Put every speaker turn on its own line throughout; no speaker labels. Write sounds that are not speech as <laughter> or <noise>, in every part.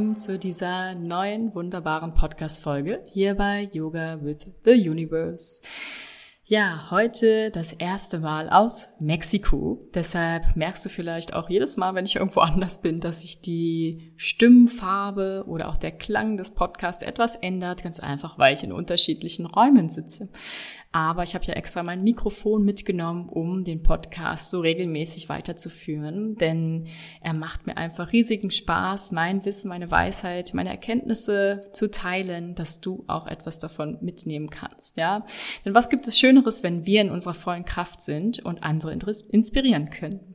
willkommen zu dieser neuen wunderbaren Podcast-Folge hier bei Yoga with the Universe. Ja, heute das erste Mal aus Mexiko. Deshalb merkst du vielleicht auch jedes Mal, wenn ich irgendwo anders bin, dass sich die Stimmfarbe oder auch der Klang des Podcasts etwas ändert. Ganz einfach, weil ich in unterschiedlichen Räumen sitze. Aber ich habe ja extra mein Mikrofon mitgenommen, um den Podcast so regelmäßig weiterzuführen. Denn er macht mir einfach riesigen Spaß, mein Wissen, meine Weisheit, meine Erkenntnisse zu teilen, dass du auch etwas davon mitnehmen kannst. Ja, denn was gibt es Schöneres, wenn wir in unserer vollen Kraft sind und andere inspirieren können?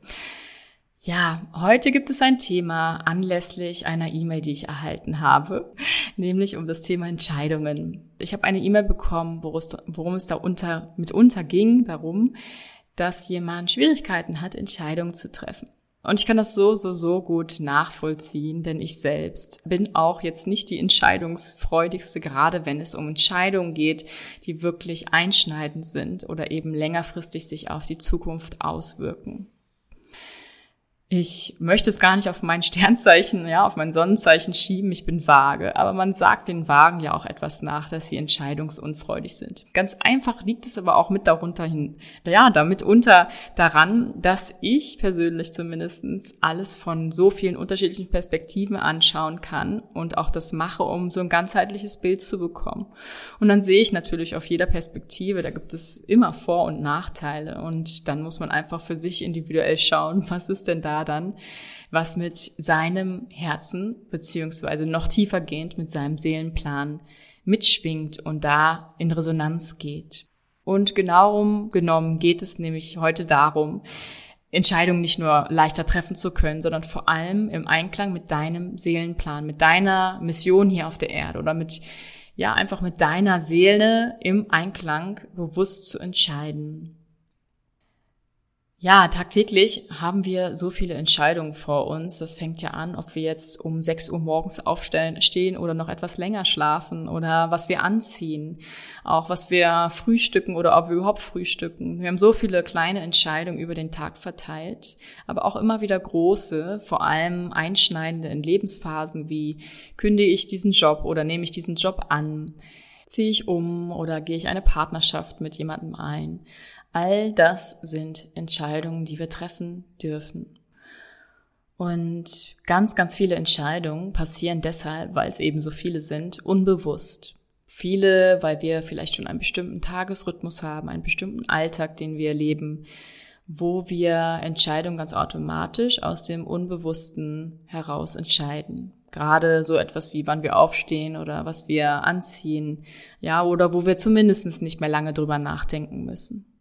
Ja, heute gibt es ein Thema anlässlich einer E-Mail, die ich erhalten habe, <laughs> nämlich um das Thema Entscheidungen. Ich habe eine E-Mail bekommen, worum es da unter, mitunter ging, darum, dass jemand Schwierigkeiten hat, Entscheidungen zu treffen. Und ich kann das so, so, so gut nachvollziehen, denn ich selbst bin auch jetzt nicht die entscheidungsfreudigste, gerade wenn es um Entscheidungen geht, die wirklich einschneidend sind oder eben längerfristig sich auf die Zukunft auswirken. Ich möchte es gar nicht auf mein Sternzeichen, ja, auf mein Sonnenzeichen schieben. Ich bin vage. Aber man sagt den Wagen ja auch etwas nach, dass sie entscheidungsunfreudig sind. Ganz einfach liegt es aber auch mit darunter hin, ja, damit unter daran, dass ich persönlich zumindestens alles von so vielen unterschiedlichen Perspektiven anschauen kann und auch das mache, um so ein ganzheitliches Bild zu bekommen. Und dann sehe ich natürlich auf jeder Perspektive, da gibt es immer Vor- und Nachteile. Und dann muss man einfach für sich individuell schauen, was ist denn da dann, was mit seinem Herzen, beziehungsweise noch tiefer gehend mit seinem Seelenplan mitschwingt und da in Resonanz geht. Und genau genommen geht es nämlich heute darum, Entscheidungen nicht nur leichter treffen zu können, sondern vor allem im Einklang mit deinem Seelenplan, mit deiner Mission hier auf der Erde oder mit, ja, einfach mit deiner Seele im Einklang bewusst zu entscheiden. Ja, tagtäglich haben wir so viele Entscheidungen vor uns. Das fängt ja an, ob wir jetzt um 6 Uhr morgens aufstellen, stehen oder noch etwas länger schlafen oder was wir anziehen, auch was wir frühstücken oder ob wir überhaupt frühstücken. Wir haben so viele kleine Entscheidungen über den Tag verteilt, aber auch immer wieder große, vor allem einschneidende in Lebensphasen wie kündige ich diesen Job oder nehme ich diesen Job an? Ziehe ich um oder gehe ich eine Partnerschaft mit jemandem ein? All das sind Entscheidungen, die wir treffen dürfen. Und ganz, ganz viele Entscheidungen passieren deshalb, weil es eben so viele sind, unbewusst. Viele, weil wir vielleicht schon einen bestimmten Tagesrhythmus haben, einen bestimmten Alltag, den wir leben, wo wir Entscheidungen ganz automatisch aus dem Unbewussten heraus entscheiden. Gerade so etwas wie wann wir aufstehen oder was wir anziehen, ja, oder wo wir zumindest nicht mehr lange drüber nachdenken müssen.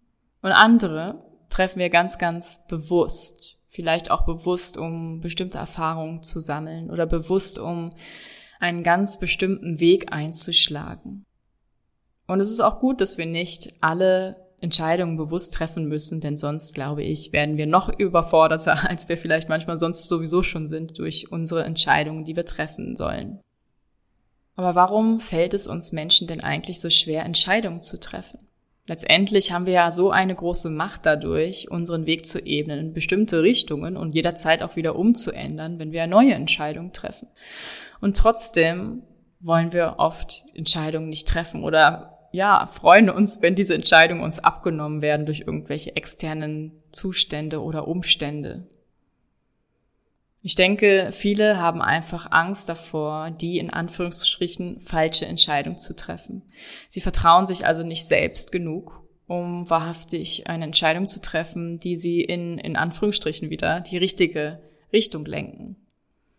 Und andere treffen wir ganz, ganz bewusst. Vielleicht auch bewusst, um bestimmte Erfahrungen zu sammeln oder bewusst, um einen ganz bestimmten Weg einzuschlagen. Und es ist auch gut, dass wir nicht alle Entscheidungen bewusst treffen müssen, denn sonst, glaube ich, werden wir noch überforderter, <laughs> als wir vielleicht manchmal sonst sowieso schon sind durch unsere Entscheidungen, die wir treffen sollen. Aber warum fällt es uns Menschen denn eigentlich so schwer, Entscheidungen zu treffen? Letztendlich haben wir ja so eine große Macht dadurch, unseren Weg zu ebnen in bestimmte Richtungen und jederzeit auch wieder umzuändern, wenn wir neue Entscheidung treffen. Und trotzdem wollen wir oft Entscheidungen nicht treffen oder ja, freuen uns, wenn diese Entscheidungen uns abgenommen werden durch irgendwelche externen Zustände oder Umstände. Ich denke, viele haben einfach Angst davor, die in Anführungsstrichen falsche Entscheidung zu treffen. Sie vertrauen sich also nicht selbst genug, um wahrhaftig eine Entscheidung zu treffen, die sie in, in Anführungsstrichen wieder die richtige Richtung lenken.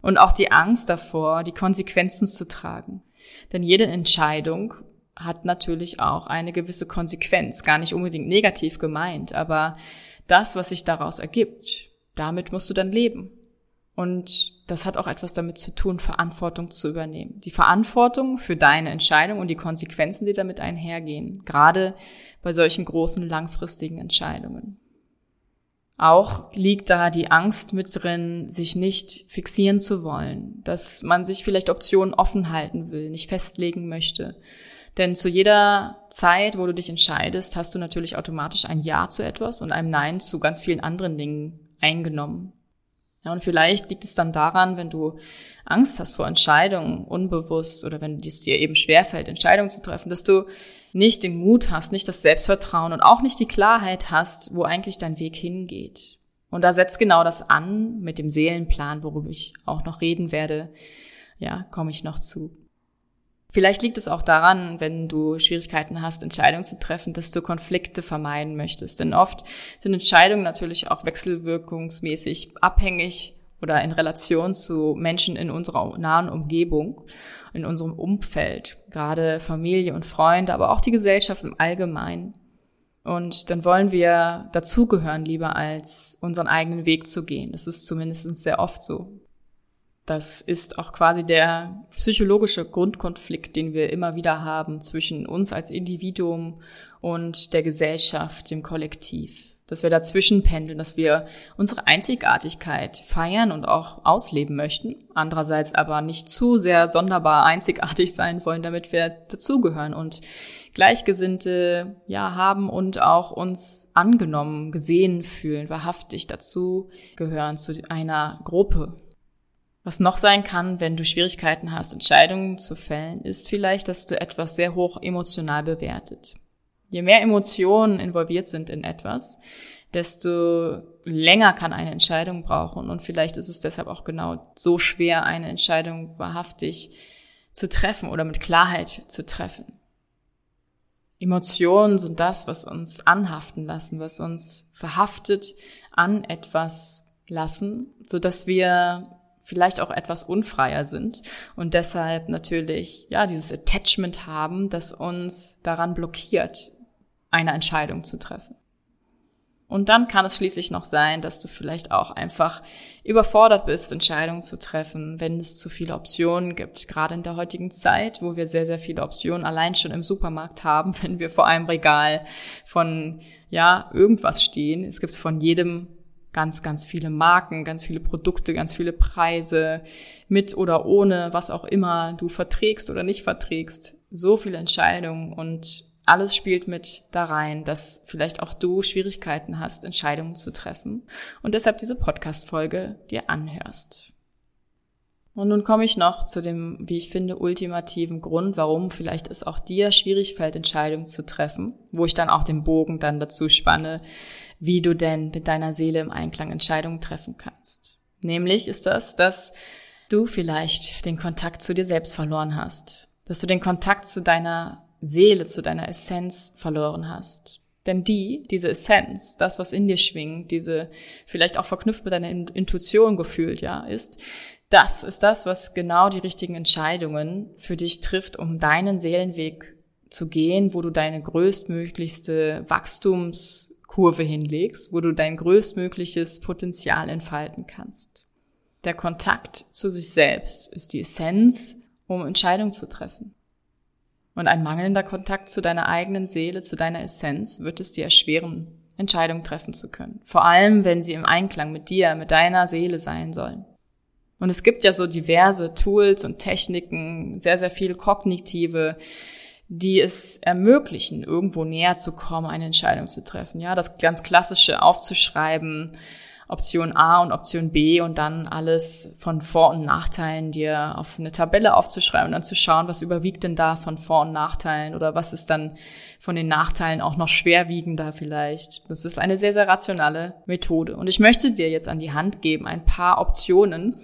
Und auch die Angst davor, die Konsequenzen zu tragen. Denn jede Entscheidung hat natürlich auch eine gewisse Konsequenz, gar nicht unbedingt negativ gemeint, aber das, was sich daraus ergibt, damit musst du dann leben. Und das hat auch etwas damit zu tun, Verantwortung zu übernehmen. Die Verantwortung für deine Entscheidung und die Konsequenzen, die damit einhergehen. Gerade bei solchen großen, langfristigen Entscheidungen. Auch liegt da die Angst mit drin, sich nicht fixieren zu wollen, dass man sich vielleicht Optionen offen halten will, nicht festlegen möchte. Denn zu jeder Zeit, wo du dich entscheidest, hast du natürlich automatisch ein Ja zu etwas und ein Nein zu ganz vielen anderen Dingen eingenommen. Ja, und vielleicht liegt es dann daran, wenn du Angst hast vor Entscheidungen, unbewusst, oder wenn es dir eben schwerfällt, Entscheidungen zu treffen, dass du nicht den Mut hast, nicht das Selbstvertrauen und auch nicht die Klarheit hast, wo eigentlich dein Weg hingeht. Und da setzt genau das an mit dem Seelenplan, worüber ich auch noch reden werde. Ja, komme ich noch zu. Vielleicht liegt es auch daran, wenn du Schwierigkeiten hast, Entscheidungen zu treffen, dass du Konflikte vermeiden möchtest. Denn oft sind Entscheidungen natürlich auch wechselwirkungsmäßig abhängig oder in Relation zu Menschen in unserer nahen Umgebung, in unserem Umfeld, gerade Familie und Freunde, aber auch die Gesellschaft im Allgemeinen. Und dann wollen wir dazugehören, lieber als unseren eigenen Weg zu gehen. Das ist zumindest sehr oft so. Das ist auch quasi der psychologische Grundkonflikt, den wir immer wieder haben zwischen uns als Individuum und der Gesellschaft, dem Kollektiv. Dass wir dazwischen pendeln, dass wir unsere Einzigartigkeit feiern und auch ausleben möchten. Andererseits aber nicht zu sehr sonderbar einzigartig sein wollen, damit wir dazugehören und Gleichgesinnte ja haben und auch uns angenommen, gesehen fühlen, wahrhaftig dazu gehören zu einer Gruppe, was noch sein kann, wenn du Schwierigkeiten hast, Entscheidungen zu fällen, ist vielleicht, dass du etwas sehr hoch emotional bewertet. Je mehr Emotionen involviert sind in etwas, desto länger kann eine Entscheidung brauchen. Und vielleicht ist es deshalb auch genau so schwer, eine Entscheidung wahrhaftig zu treffen oder mit Klarheit zu treffen. Emotionen sind das, was uns anhaften lassen, was uns verhaftet an etwas lassen, so dass wir vielleicht auch etwas unfreier sind und deshalb natürlich, ja, dieses Attachment haben, das uns daran blockiert, eine Entscheidung zu treffen. Und dann kann es schließlich noch sein, dass du vielleicht auch einfach überfordert bist, Entscheidungen zu treffen, wenn es zu viele Optionen gibt. Gerade in der heutigen Zeit, wo wir sehr, sehr viele Optionen allein schon im Supermarkt haben, <laughs> wenn wir vor einem Regal von, ja, irgendwas stehen. Es gibt von jedem ganz, ganz viele Marken, ganz viele Produkte, ganz viele Preise, mit oder ohne, was auch immer du verträgst oder nicht verträgst. So viele Entscheidungen und alles spielt mit da rein, dass vielleicht auch du Schwierigkeiten hast, Entscheidungen zu treffen und deshalb diese Podcast-Folge dir anhörst. Und nun komme ich noch zu dem, wie ich finde, ultimativen Grund, warum vielleicht es auch dir schwierig fällt, Entscheidungen zu treffen, wo ich dann auch den Bogen dann dazu spanne, wie du denn mit deiner Seele im Einklang Entscheidungen treffen kannst. Nämlich ist das, dass du vielleicht den Kontakt zu dir selbst verloren hast, dass du den Kontakt zu deiner Seele, zu deiner Essenz verloren hast. Denn die, diese Essenz, das, was in dir schwingt, diese vielleicht auch verknüpft mit deiner Intuition gefühlt, ja, ist, das ist das, was genau die richtigen Entscheidungen für dich trifft, um deinen Seelenweg zu gehen, wo du deine größtmöglichste Wachstumskurve hinlegst, wo du dein größtmögliches Potenzial entfalten kannst. Der Kontakt zu sich selbst ist die Essenz, um Entscheidungen zu treffen. Und ein mangelnder Kontakt zu deiner eigenen Seele, zu deiner Essenz, wird es dir erschweren, Entscheidungen treffen zu können. Vor allem, wenn sie im Einklang mit dir, mit deiner Seele sein sollen. Und es gibt ja so diverse Tools und Techniken, sehr, sehr viele kognitive, die es ermöglichen, irgendwo näher zu kommen, eine Entscheidung zu treffen. Ja, das ganz klassische aufzuschreiben, Option A und Option B und dann alles von Vor- und Nachteilen dir auf eine Tabelle aufzuschreiben und dann zu schauen, was überwiegt denn da von Vor- und Nachteilen oder was ist dann von den Nachteilen auch noch schwerwiegender vielleicht. Das ist eine sehr, sehr rationale Methode. Und ich möchte dir jetzt an die Hand geben ein paar Optionen,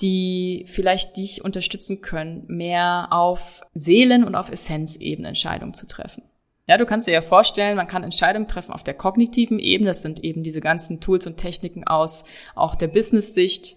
die vielleicht dich unterstützen können, mehr auf Seelen- und auf Essenzebene Entscheidungen zu treffen. Ja, du kannst dir ja vorstellen, man kann Entscheidungen treffen auf der kognitiven Ebene. Das sind eben diese ganzen Tools und Techniken aus auch der Business-Sicht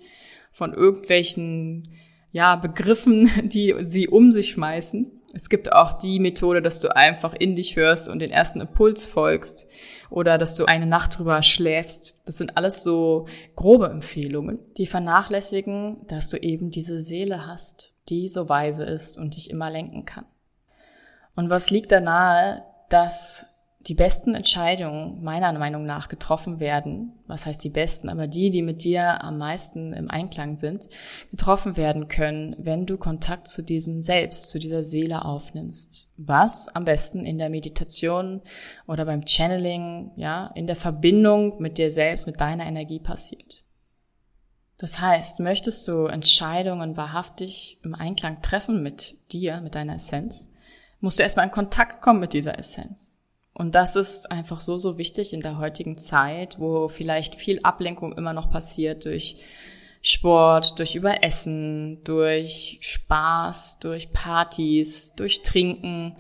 von irgendwelchen ja, Begriffen, <laughs> die sie um sich schmeißen. Es gibt auch die Methode, dass du einfach in dich hörst und den ersten Impuls folgst oder dass du eine Nacht drüber schläfst. Das sind alles so grobe Empfehlungen, die vernachlässigen, dass du eben diese Seele hast, die so weise ist und dich immer lenken kann. Und was liegt da nahe, dass die besten Entscheidungen meiner Meinung nach getroffen werden, was heißt die besten, aber die, die mit dir am meisten im Einklang sind, getroffen werden können, wenn du Kontakt zu diesem Selbst, zu dieser Seele aufnimmst. Was am besten in der Meditation oder beim Channeling, ja, in der Verbindung mit dir selbst, mit deiner Energie passiert. Das heißt, möchtest du Entscheidungen wahrhaftig im Einklang treffen mit dir, mit deiner Essenz, musst du erstmal in Kontakt kommen mit dieser Essenz. Und das ist einfach so, so wichtig in der heutigen Zeit, wo vielleicht viel Ablenkung immer noch passiert durch Sport, durch Überessen, durch Spaß, durch Partys, durch Trinken,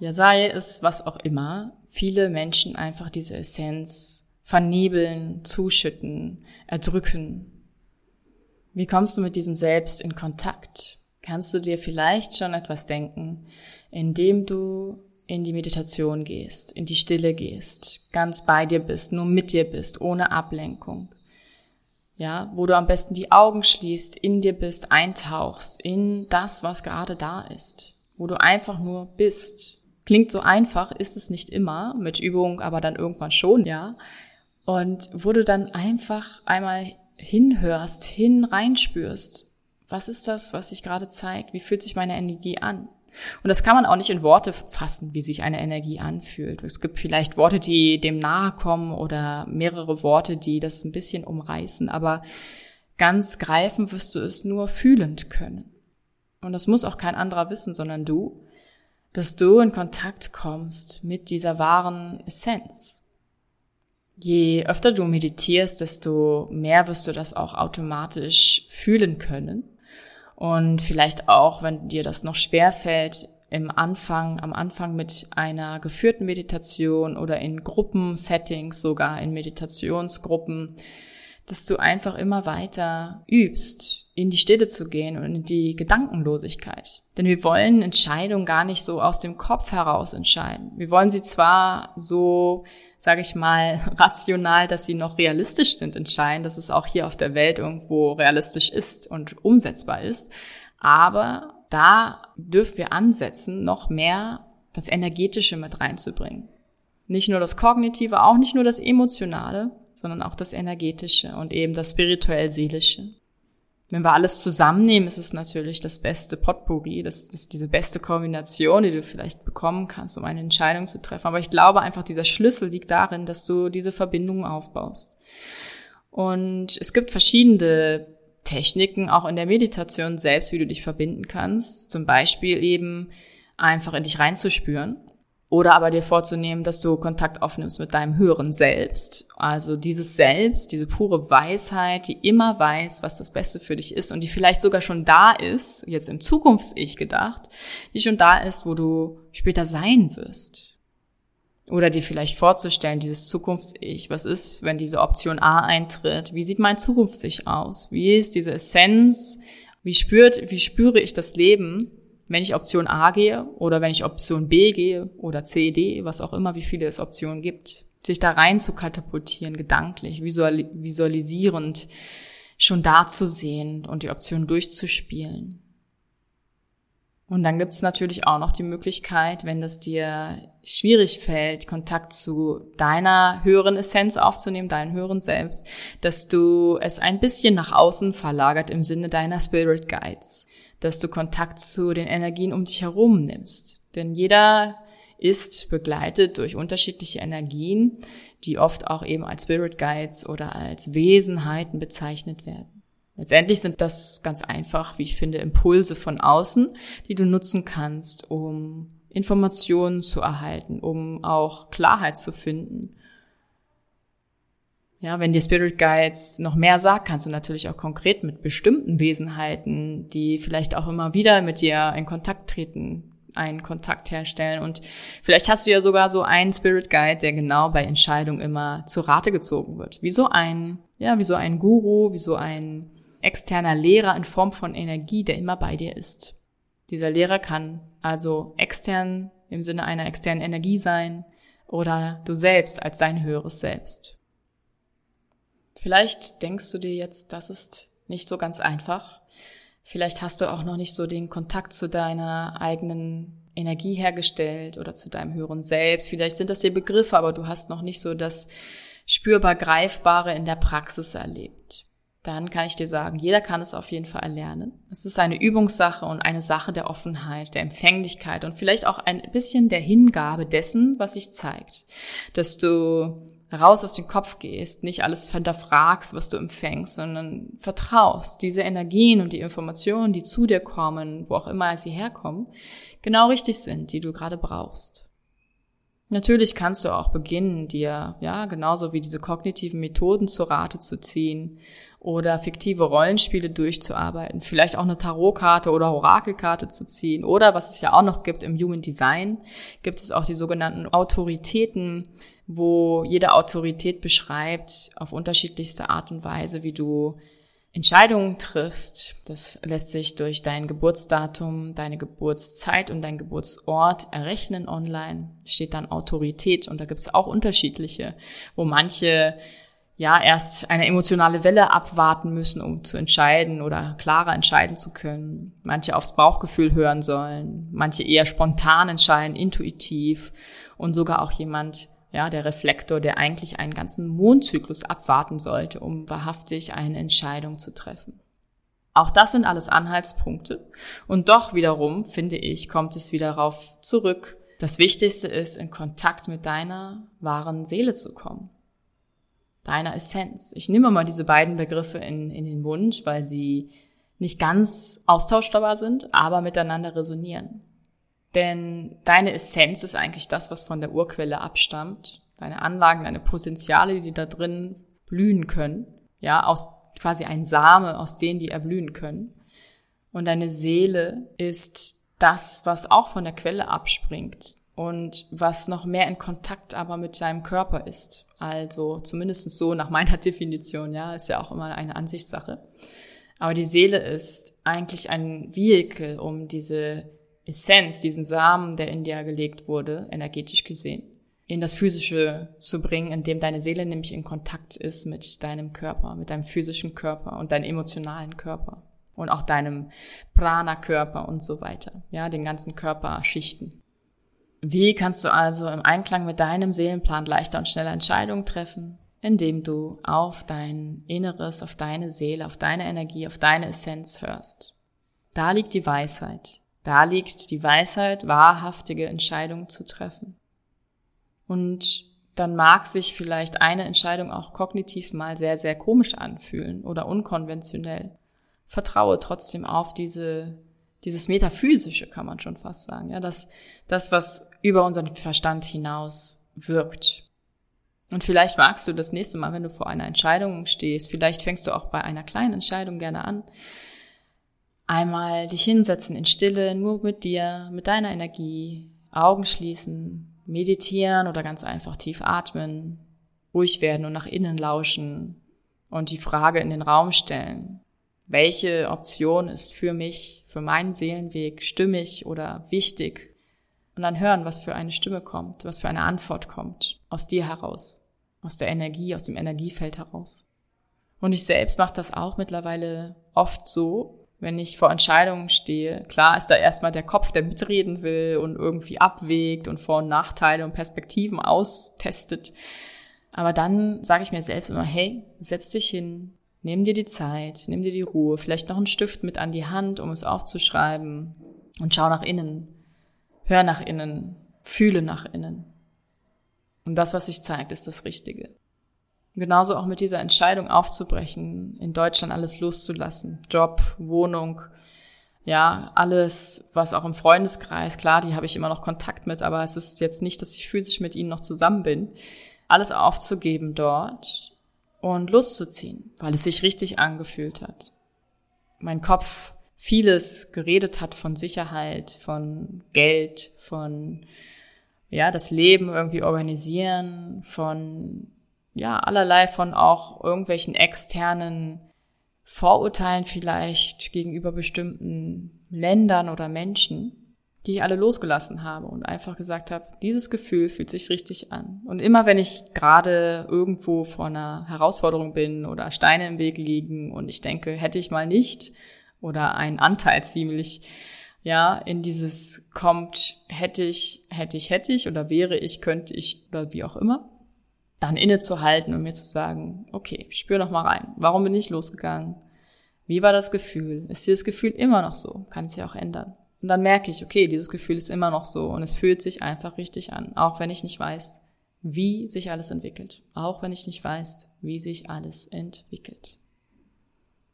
ja sei es was auch immer, viele Menschen einfach diese Essenz vernebeln, zuschütten, erdrücken. Wie kommst du mit diesem Selbst in Kontakt? Kannst du dir vielleicht schon etwas denken, indem du in die Meditation gehst, in die Stille gehst, ganz bei dir bist, nur mit dir bist, ohne Ablenkung ja, wo du am besten die Augen schließt, in dir bist, eintauchst in das, was gerade da ist, wo du einfach nur bist. Klingt so einfach, ist es nicht immer, mit Übung aber dann irgendwann schon, ja. Und wo du dann einfach einmal hinhörst, hin reinspürst. Was ist das, was sich gerade zeigt? Wie fühlt sich meine Energie an? Und das kann man auch nicht in Worte fassen, wie sich eine Energie anfühlt. Es gibt vielleicht Worte, die dem nahe kommen oder mehrere Worte, die das ein bisschen umreißen, aber ganz greifen wirst du es nur fühlend können. Und das muss auch kein anderer wissen, sondern du, dass du in Kontakt kommst mit dieser wahren Essenz. Je öfter du meditierst, desto mehr wirst du das auch automatisch fühlen können. Und vielleicht auch, wenn dir das noch schwer fällt, im Anfang, am Anfang mit einer geführten Meditation oder in Gruppensettings, sogar in Meditationsgruppen, dass du einfach immer weiter übst, in die Stille zu gehen und in die Gedankenlosigkeit. Denn wir wollen Entscheidungen gar nicht so aus dem Kopf heraus entscheiden. Wir wollen sie zwar so sage ich mal, <laughs> rational, dass sie noch realistisch sind, entscheiden, dass es auch hier auf der Welt irgendwo realistisch ist und umsetzbar ist. Aber da dürfen wir ansetzen, noch mehr das Energetische mit reinzubringen. Nicht nur das Kognitive, auch nicht nur das Emotionale, sondern auch das Energetische und eben das spirituell-seelische. Wenn wir alles zusammennehmen, ist es natürlich das beste Potpourri, das, das ist diese beste Kombination, die du vielleicht bekommen kannst, um eine Entscheidung zu treffen. Aber ich glaube einfach, dieser Schlüssel liegt darin, dass du diese Verbindungen aufbaust. Und es gibt verschiedene Techniken, auch in der Meditation selbst, wie du dich verbinden kannst. Zum Beispiel eben einfach in dich reinzuspüren. Oder aber dir vorzunehmen, dass du Kontakt aufnimmst mit deinem höheren Selbst. Also dieses Selbst, diese pure Weisheit, die immer weiß, was das Beste für dich ist und die vielleicht sogar schon da ist, jetzt im Zukunfts-Ich gedacht, die schon da ist, wo du später sein wirst. Oder dir vielleicht vorzustellen, dieses Zukunfts-Ich, was ist, wenn diese Option A eintritt? Wie sieht mein Zukunfts-Ich aus? Wie ist diese Essenz? Wie spürt, wie spüre ich das Leben? Wenn ich Option A gehe oder wenn ich Option B gehe oder C, D, was auch immer, wie viele es Optionen gibt, sich da rein zu katapultieren, gedanklich, visual, visualisierend, schon da zu sehen und die Option durchzuspielen. Und dann gibt's natürlich auch noch die Möglichkeit, wenn es dir schwierig fällt, Kontakt zu deiner höheren Essenz aufzunehmen, deinen höheren Selbst, dass du es ein bisschen nach außen verlagert im Sinne deiner Spirit Guides dass du Kontakt zu den Energien um dich herum nimmst. Denn jeder ist begleitet durch unterschiedliche Energien, die oft auch eben als Spirit Guides oder als Wesenheiten bezeichnet werden. Letztendlich sind das ganz einfach, wie ich finde, Impulse von außen, die du nutzen kannst, um Informationen zu erhalten, um auch Klarheit zu finden ja, wenn dir Spirit Guides noch mehr sagt, kannst du natürlich auch konkret mit bestimmten Wesenheiten, die vielleicht auch immer wieder mit dir in Kontakt treten, einen Kontakt herstellen. Und vielleicht hast du ja sogar so einen Spirit Guide, der genau bei Entscheidungen immer zu Rate gezogen wird. Wie so ein, ja, wie so ein Guru, wie so ein externer Lehrer in Form von Energie, der immer bei dir ist. Dieser Lehrer kann also extern im Sinne einer externen Energie sein oder du selbst als dein höheres Selbst. Vielleicht denkst du dir jetzt, das ist nicht so ganz einfach. Vielleicht hast du auch noch nicht so den Kontakt zu deiner eigenen Energie hergestellt oder zu deinem höheren Selbst. Vielleicht sind das dir Begriffe, aber du hast noch nicht so das spürbar Greifbare in der Praxis erlebt. Dann kann ich dir sagen, jeder kann es auf jeden Fall erlernen. Es ist eine Übungssache und eine Sache der Offenheit, der Empfänglichkeit und vielleicht auch ein bisschen der Hingabe dessen, was sich zeigt. Dass du raus aus dem Kopf gehst, nicht alles hinterfragst, was du empfängst, sondern vertraust, diese Energien und die Informationen, die zu dir kommen, wo auch immer sie herkommen, genau richtig sind, die du gerade brauchst. Natürlich kannst du auch beginnen, dir, ja, genauso wie diese kognitiven Methoden zur Rate zu ziehen oder fiktive Rollenspiele durchzuarbeiten, vielleicht auch eine Tarotkarte oder Orakelkarte zu ziehen oder was es ja auch noch gibt im Human Design, gibt es auch die sogenannten Autoritäten, wo jede Autorität beschreibt auf unterschiedlichste Art und Weise, wie du Entscheidungen triffst. Das lässt sich durch dein Geburtsdatum, deine Geburtszeit und dein Geburtsort errechnen online. Steht dann Autorität und da gibt es auch unterschiedliche, wo manche ja erst eine emotionale Welle abwarten müssen, um zu entscheiden oder klarer entscheiden zu können. Manche aufs Bauchgefühl hören sollen, manche eher spontan entscheiden, intuitiv und sogar auch jemand, ja, der Reflektor, der eigentlich einen ganzen Mondzyklus abwarten sollte, um wahrhaftig eine Entscheidung zu treffen. Auch das sind alles Anhaltspunkte. Und doch wiederum, finde ich, kommt es wieder darauf zurück. Das Wichtigste ist, in Kontakt mit deiner wahren Seele zu kommen. Deiner Essenz. Ich nehme mal diese beiden Begriffe in, in den Mund, weil sie nicht ganz austauschbar sind, aber miteinander resonieren. Denn deine Essenz ist eigentlich das, was von der Urquelle abstammt. Deine Anlagen, deine Potenziale, die da drin blühen können. Ja, aus quasi ein Same, aus denen die erblühen können. Und deine Seele ist das, was auch von der Quelle abspringt und was noch mehr in Kontakt aber mit deinem Körper ist. Also zumindest so nach meiner <laughs> Definition, ja, ist ja auch immer eine Ansichtssache. Aber die Seele ist eigentlich ein Vehikel, um diese Essenz, diesen Samen, der in dir gelegt wurde, energetisch gesehen, in das Physische zu bringen, indem deine Seele nämlich in Kontakt ist mit deinem Körper, mit deinem physischen Körper und deinem emotionalen Körper und auch deinem Prana-Körper und so weiter, ja, den ganzen Körperschichten. Wie kannst du also im Einklang mit deinem Seelenplan leichter und schneller Entscheidungen treffen? Indem du auf dein Inneres, auf deine Seele, auf deine Energie, auf deine Essenz hörst. Da liegt die Weisheit. Da liegt die Weisheit, wahrhaftige Entscheidungen zu treffen. Und dann mag sich vielleicht eine Entscheidung auch kognitiv mal sehr, sehr komisch anfühlen oder unkonventionell. Vertraue trotzdem auf diese, dieses Metaphysische, kann man schon fast sagen. Ja, das, das, was über unseren Verstand hinaus wirkt. Und vielleicht magst du das nächste Mal, wenn du vor einer Entscheidung stehst, vielleicht fängst du auch bei einer kleinen Entscheidung gerne an, Einmal dich hinsetzen in Stille, nur mit dir, mit deiner Energie, Augen schließen, meditieren oder ganz einfach tief atmen, ruhig werden und nach innen lauschen und die Frage in den Raum stellen. Welche Option ist für mich, für meinen Seelenweg stimmig oder wichtig? Und dann hören, was für eine Stimme kommt, was für eine Antwort kommt, aus dir heraus, aus der Energie, aus dem Energiefeld heraus. Und ich selbst mache das auch mittlerweile oft so, wenn ich vor Entscheidungen stehe. Klar ist da erstmal der Kopf, der mitreden will und irgendwie abwägt und Vor- und Nachteile und Perspektiven austestet. Aber dann sage ich mir selbst immer, hey, setz dich hin, nimm dir die Zeit, nimm dir die Ruhe, vielleicht noch einen Stift mit an die Hand, um es aufzuschreiben und schau nach innen. Hör nach innen, fühle nach innen. Und das, was sich zeigt, ist das Richtige. Genauso auch mit dieser Entscheidung aufzubrechen, in Deutschland alles loszulassen. Job, Wohnung, ja, alles, was auch im Freundeskreis, klar, die habe ich immer noch Kontakt mit, aber es ist jetzt nicht, dass ich physisch mit ihnen noch zusammen bin. Alles aufzugeben dort und loszuziehen, weil es sich richtig angefühlt hat. Mein Kopf vieles geredet hat von Sicherheit, von Geld, von ja, das Leben irgendwie organisieren, von ja, allerlei von auch irgendwelchen externen Vorurteilen vielleicht gegenüber bestimmten Ländern oder Menschen, die ich alle losgelassen habe und einfach gesagt habe, dieses Gefühl fühlt sich richtig an. Und immer wenn ich gerade irgendwo vor einer Herausforderung bin oder Steine im Weg liegen und ich denke, hätte ich mal nicht oder ein Anteil ziemlich ja, in dieses kommt, hätte ich, hätte ich, hätte ich oder wäre ich, könnte ich oder wie auch immer, dann innezuhalten und mir zu sagen, okay, spür noch mal rein. Warum bin ich losgegangen? Wie war das Gefühl? Ist dieses Gefühl immer noch so? Kann sich auch ändern. Und dann merke ich, okay, dieses Gefühl ist immer noch so und es fühlt sich einfach richtig an, auch wenn ich nicht weiß, wie sich alles entwickelt. Auch wenn ich nicht weiß, wie sich alles entwickelt.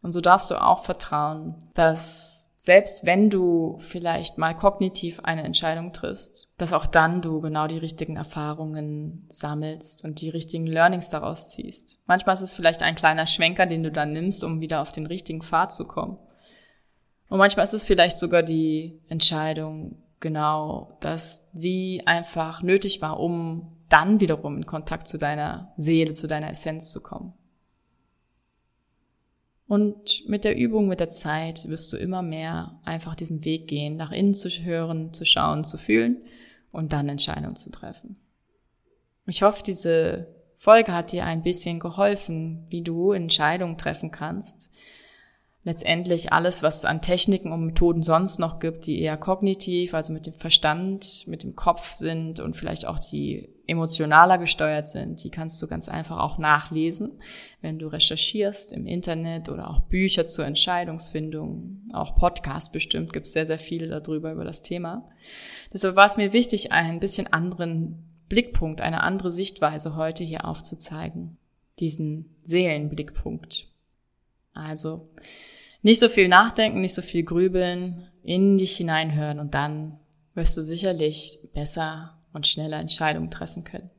Und so darfst du auch vertrauen, dass selbst wenn du vielleicht mal kognitiv eine Entscheidung triffst, dass auch dann du genau die richtigen Erfahrungen sammelst und die richtigen Learnings daraus ziehst. Manchmal ist es vielleicht ein kleiner Schwenker, den du dann nimmst, um wieder auf den richtigen Pfad zu kommen. Und manchmal ist es vielleicht sogar die Entscheidung, genau, dass sie einfach nötig war, um dann wiederum in Kontakt zu deiner Seele, zu deiner Essenz zu kommen. Und mit der Übung, mit der Zeit wirst du immer mehr einfach diesen Weg gehen, nach innen zu hören, zu schauen, zu fühlen und dann Entscheidungen zu treffen. Ich hoffe, diese Folge hat dir ein bisschen geholfen, wie du Entscheidungen treffen kannst, letztendlich alles, was es an Techniken und Methoden sonst noch gibt, die eher kognitiv, also mit dem Verstand, mit dem Kopf sind und vielleicht auch die emotionaler gesteuert sind, die kannst du ganz einfach auch nachlesen, wenn du recherchierst im Internet oder auch Bücher zur Entscheidungsfindung, auch Podcasts bestimmt, gibt es sehr, sehr viele darüber über das Thema. Deshalb war es mir wichtig, einen bisschen anderen Blickpunkt, eine andere Sichtweise heute hier aufzuzeigen, diesen Seelenblickpunkt. Also nicht so viel nachdenken, nicht so viel grübeln, in dich hineinhören und dann wirst du sicherlich besser und schneller Entscheidungen treffen können.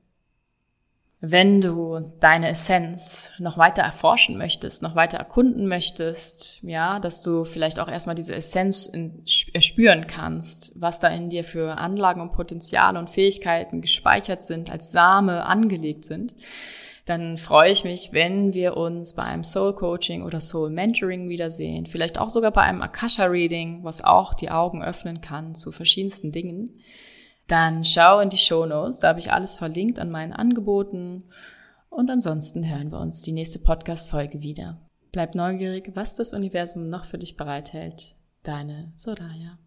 Wenn du deine Essenz noch weiter erforschen möchtest, noch weiter erkunden möchtest, ja, dass du vielleicht auch erstmal diese Essenz spüren kannst, was da in dir für Anlagen und Potenziale und Fähigkeiten gespeichert sind, als Same angelegt sind, dann freue ich mich, wenn wir uns bei einem Soul Coaching oder Soul Mentoring wiedersehen. Vielleicht auch sogar bei einem Akasha Reading, was auch die Augen öffnen kann zu verschiedensten Dingen. Dann schau in die Show Notes, da habe ich alles verlinkt an meinen Angeboten. Und ansonsten hören wir uns die nächste Podcast-Folge wieder. Bleib neugierig, was das Universum noch für dich bereithält. Deine Soraya.